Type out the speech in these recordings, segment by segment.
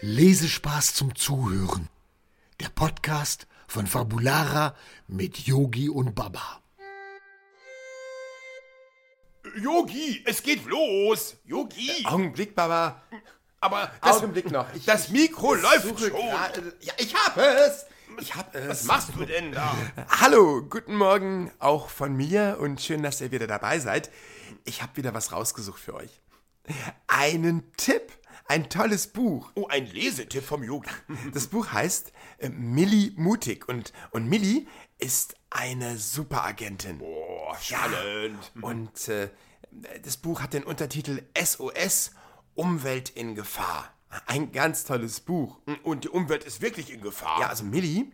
Lesespaß zum Zuhören. Der Podcast von Fabulara mit Yogi und Baba. Yogi, es geht los. Yogi. Augenblick, Baba. Aber das, Augenblick noch. Ich, das Mikro ich läuft schon. gerade- Ja, ich hab es. Ich hab es. Was machst du denn da? Hallo, guten Morgen auch von mir und schön, dass ihr wieder dabei seid. Ich habe wieder was rausgesucht für euch. Einen Tipp, ein tolles Buch. Oh, ein Lesetipp vom Yogi. Das Buch heißt äh, Millie Mutig und, und Millie ist eine Superagentin. Oh, spannend. Und äh, das Buch hat den Untertitel SOS Umwelt in Gefahr. Ein ganz tolles Buch. Und die Umwelt ist wirklich in Gefahr. Ja, also Millie,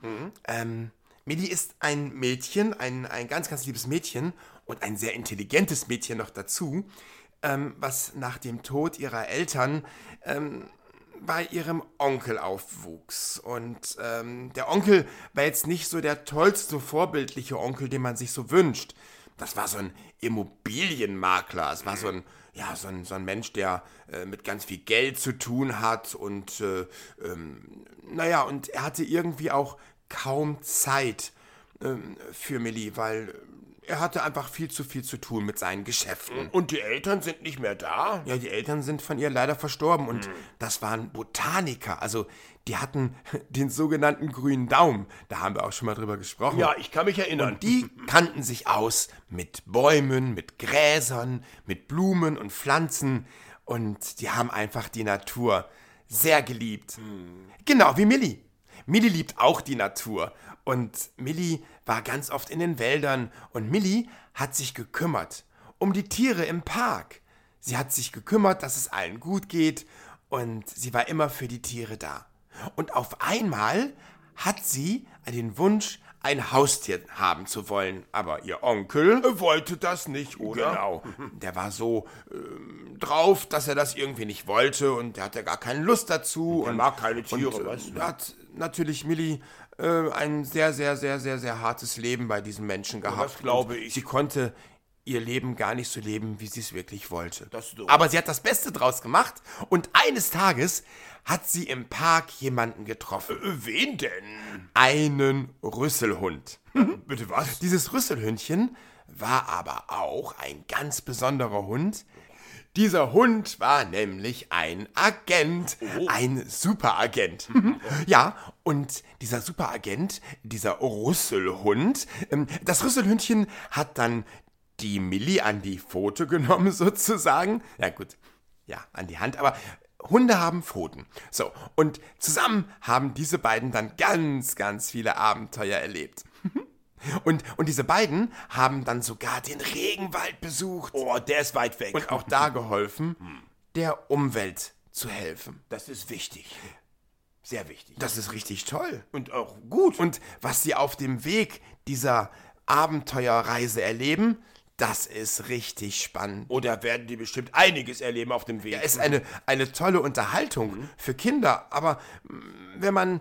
ähm, Millie ist ein Mädchen, ein, ein ganz, ganz liebes Mädchen und ein sehr intelligentes Mädchen noch dazu, ähm, was nach dem Tod ihrer Eltern ähm, bei ihrem Onkel aufwuchs. Und ähm, der Onkel war jetzt nicht so der tollste, vorbildliche Onkel, den man sich so wünscht. Das war so ein Immobilienmakler. Es war so ein, ja, so ein, so ein Mensch, der äh, mit ganz viel Geld zu tun hat und äh, ähm, naja, und er hatte irgendwie auch kaum Zeit ähm, für Millie, weil er hatte einfach viel zu viel zu tun mit seinen Geschäften. Und die Eltern sind nicht mehr da? Ja, die Eltern sind von ihr leider verstorben und das waren Botaniker. Also die hatten den sogenannten grünen Daumen. Da haben wir auch schon mal drüber gesprochen. Ja, ich kann mich erinnern. Und die kannten sich aus mit Bäumen, mit Gräsern, mit Blumen und Pflanzen und die haben einfach die Natur sehr geliebt. Genau wie Millie. Millie liebt auch die Natur und Millie war ganz oft in den Wäldern und Millie hat sich gekümmert um die Tiere im Park. Sie hat sich gekümmert, dass es allen gut geht und sie war immer für die Tiere da. Und auf einmal hat sie den Wunsch, ein Haustier haben zu wollen. Aber ihr Onkel wollte das nicht, oder? Genau. Der war so ähm, drauf, dass er das irgendwie nicht wollte und der hatte gar keine Lust dazu. Der und mag keine Tiere, und, äh, weißt du. Hat natürlich Millie äh, ein sehr, sehr, sehr, sehr, sehr hartes Leben bei diesem Menschen gehabt. das glaube ich. Sie konnte ihr Leben gar nicht so leben, wie sie es wirklich wollte. Das. Aber sie hat das Beste draus gemacht und eines Tages hat sie im Park jemanden getroffen. Äh, Wen denn? Einen Rüsselhund. Bitte was? Dieses Rüsselhündchen war aber auch ein ganz besonderer Hund. Dieser Hund war nämlich ein Agent, ein Superagent. ja, und dieser Superagent, dieser Rüsselhund, ähm, das Rüsselhündchen hat dann die Millie an die Pfote genommen sozusagen. Ja gut, ja, an die Hand, aber Hunde haben Pfoten. So, und zusammen haben diese beiden dann ganz, ganz viele Abenteuer erlebt. Und, und diese beiden haben dann sogar den Regenwald besucht Oh, der ist weit weg. und auch da geholfen, der Umwelt zu helfen. das ist wichtig. Sehr wichtig. Das ist richtig toll. Und auch gut. Und was sie auf dem Weg dieser Abenteuerreise erleben, das ist richtig spannend. Oder werden die bestimmt einiges erleben auf dem Weg. Es ist eine, eine tolle Unterhaltung für Kinder, aber mm, wenn man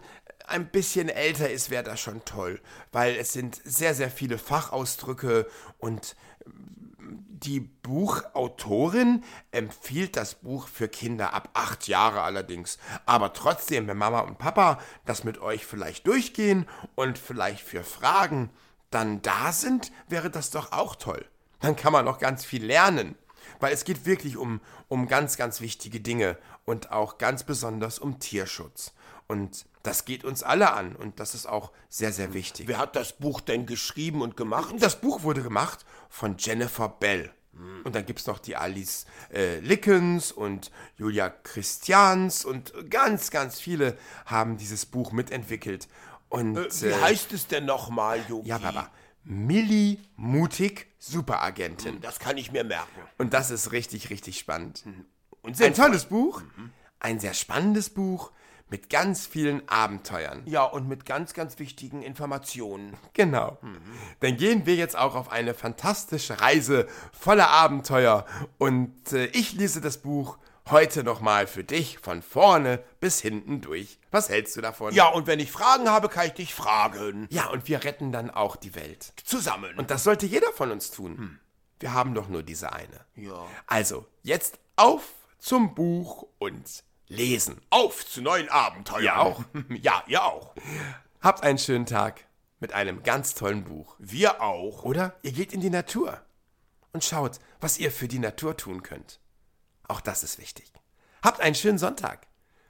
ein bisschen älter ist, wäre das schon toll, weil es sind sehr, sehr viele Fachausdrücke und mm, die Buchautorin empfiehlt das Buch für Kinder ab acht Jahre allerdings. Aber trotzdem, wenn Mama und Papa das mit euch vielleicht durchgehen und vielleicht für Fragen dann da sind, wäre das doch auch toll. Dann kann man noch ganz viel lernen. Weil es geht wirklich um, um ganz, ganz wichtige Dinge und auch ganz besonders um Tierschutz. Und das geht uns alle an und das ist auch sehr, sehr wichtig. Wer hat das Buch denn geschrieben und gemacht? Das Buch wurde gemacht von Jennifer Bell. Und dann gibt es noch die Alice äh, Lickens und Julia Christians und ganz, ganz viele haben dieses Buch mitentwickelt. Und Wie heißt es denn nochmal, Yogi? ja, Baba. Millie Mutig, Superagentin. Das kann ich mir merken. Und das ist richtig, richtig spannend. Und Ein tolles Buch, ein sehr spannendes Buch mit ganz vielen Abenteuern. Ja, und mit ganz, ganz wichtigen Informationen. Genau. Dann gehen wir jetzt auch auf eine fantastische Reise voller Abenteuer und äh, ich lese das Buch heute nochmal für dich von vorne bis hinten durch. Was hältst du davon? Ja, und wenn ich Fragen habe, kann ich dich fragen. Ja, und wir retten dann auch die Welt. Zusammen. Und das sollte jeder von uns tun. Wir haben doch nur diese eine. ja. Also, jetzt auf zum Buch und lesen. Auf zu neuen Abenteuern. Ihr auch? Ja, ihr auch. Habt einen schönen Tag mit einem ganz tollen Buch. Wir auch. Oder ihr geht in die Natur und schaut, was ihr für die Natur tun könnt. Auch das ist wichtig. Habt einen schönen Sonntag.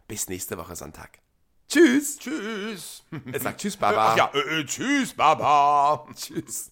Bis nächste Woche Sonntag. Tschüss. Tschüss. Er sagt Tschüss, Baba. Ach ja, äh, äh, tschüss, Baba. Tschüss.